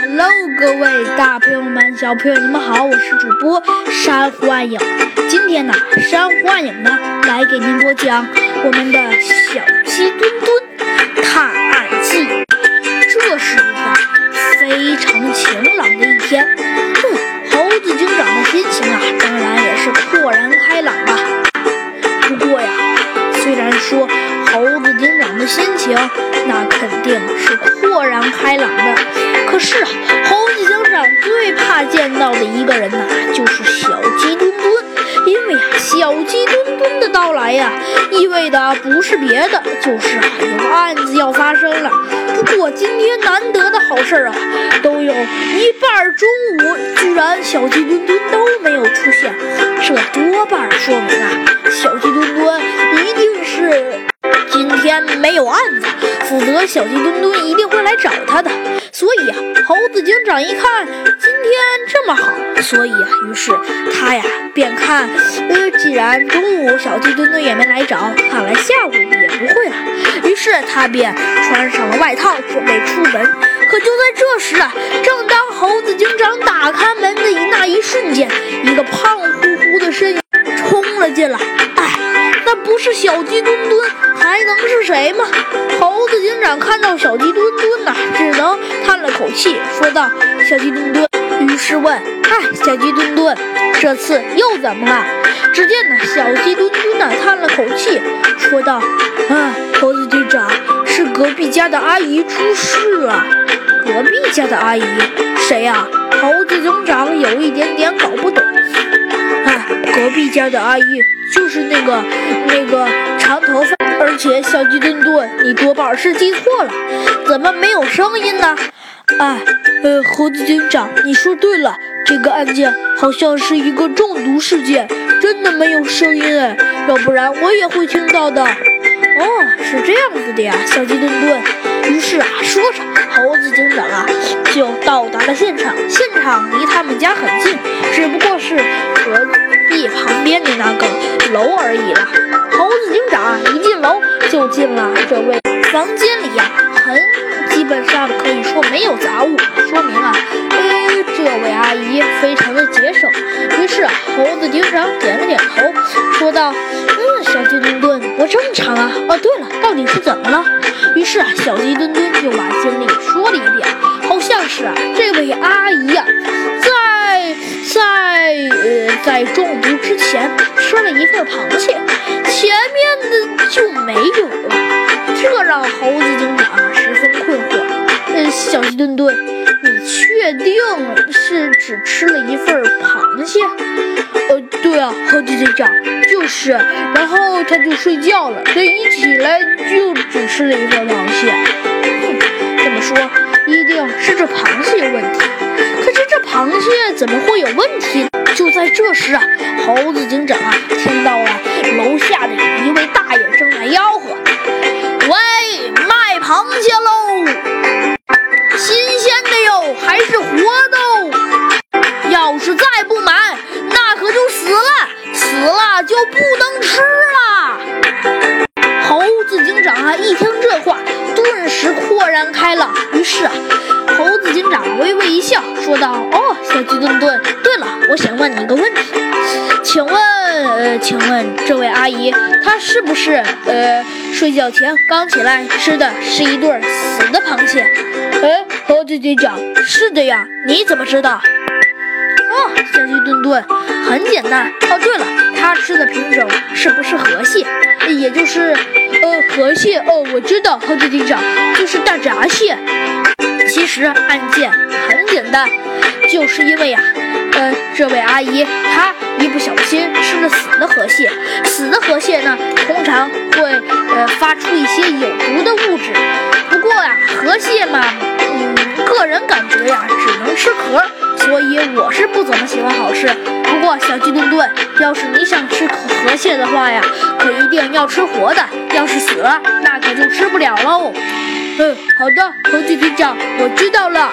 Hello，各位大朋友们、小朋友，你们好，我是主播珊瑚暗影。今天呢，珊瑚暗影呢来给您播讲我们的小鸡墩墩探案记。这是一个非常晴朗的一天，嗯，猴子警长的心情啊，当然也是豁然开朗了。不过呀，虽然说猴子警长的心情那肯定是豁然开朗的，可是啊，猴子警长最怕见到的一个人呐，就是小鸡墩墩。因为啊，小鸡墩墩的到来呀，意味的不是别的，就是啊，有案子要发生了。不过今天难得的好事啊，都有一半中午居然小鸡墩墩都没有出现，这多半说明啊，小鸡墩墩一定是今天没有案子，否则小鸡墩墩一定会来找他的。所以啊，猴子警长一看今天这么好，所以啊，于是他呀便看，呃，既然中午小鸡墩墩也没来找，看来下午也不会了。于是他便穿上了外套，准备出门。可就在这时啊，正当猴子警长打开门的那一瞬间，一个胖乎乎的身影冲了进来。哎，那不是小鸡墩墩，谁吗？猴子警长看到小鸡墩墩呐，只能叹了口气，说道：“小鸡墩墩。”于是问：“哎，小鸡墩墩，这次又怎么了？”只见呢，小鸡墩墩呐叹了口气，说道：“啊，猴子警长，是隔壁家的阿姨出事了。隔壁家的阿姨谁呀？”猴子警长有一点点搞不懂。哎，隔壁家的阿姨就是那个那个长头发，而且小鸡墩墩，你多半是记错了，怎么没有声音呢？哎，呃，猴子警长，你说对了，这个案件好像是一个中毒事件，真的没有声音哎，要不然我也会听到的。哦，是这样子的呀，小鸡墩墩。于是啊，说着，猴子警长啊就到达了现场。现场离他们家很近，只不过是隔壁旁边的那个楼而已了。猴子警长啊一进楼就进了这位房间里呀，很基本上可以说没有杂物，说明啊，呃，这位阿姨非常的节省。于是啊，猴子警长点了点头，说道：“嗯，小鸡墩墩，不正常啊。哦，对了，到底是怎么了？”于是啊，小鸡墩墩就把经历说了一遍，好像是啊，这位阿姨呀，在在呃在中毒之前吃了一份螃蟹，前面的就没有了，这让猴子警长十分困惑。呃，小鸡墩墩，你确定是只吃了一份螃蟹？呃，对啊，猴子警长，就是。然后他就睡觉了，这一起来就只吃了一份螃蟹。哼，这么说一定是这螃蟹有问题。可是这螃蟹怎么会有问题？就在这时啊，猴子就不能吃了。”猴子警长啊一听这话，顿时豁然开朗。于是啊，猴子警长微微一笑，说道：“哦，小鸡墩墩，对了，我想问你一个问题，请问，呃，请问这位阿姨，她是不是呃睡觉前刚起来吃的是一对死的螃蟹？”哎，猴子警长，是的呀，你怎么知道？哦，小鸡墩墩，很简单。哦，对了，他吃的品种是不是河蟹？也就是呃河蟹？哦，我知道，猴子警长，就是大闸蟹。其实案件很简单，就是因为呀，呃，这位阿姨她一不小心吃了死的河蟹，死的河蟹呢，通常会呃发出一些有毒的物质。不过呀，河蟹嘛，嗯，个人感觉呀，只能吃壳，所以我是不怎么喜欢好吃。小鸡炖炖，要是你想吃河蟹的话呀，可一定要吃活的，要是死了，那可就吃不了喽。嗯，好的，猴子警长，我知道了。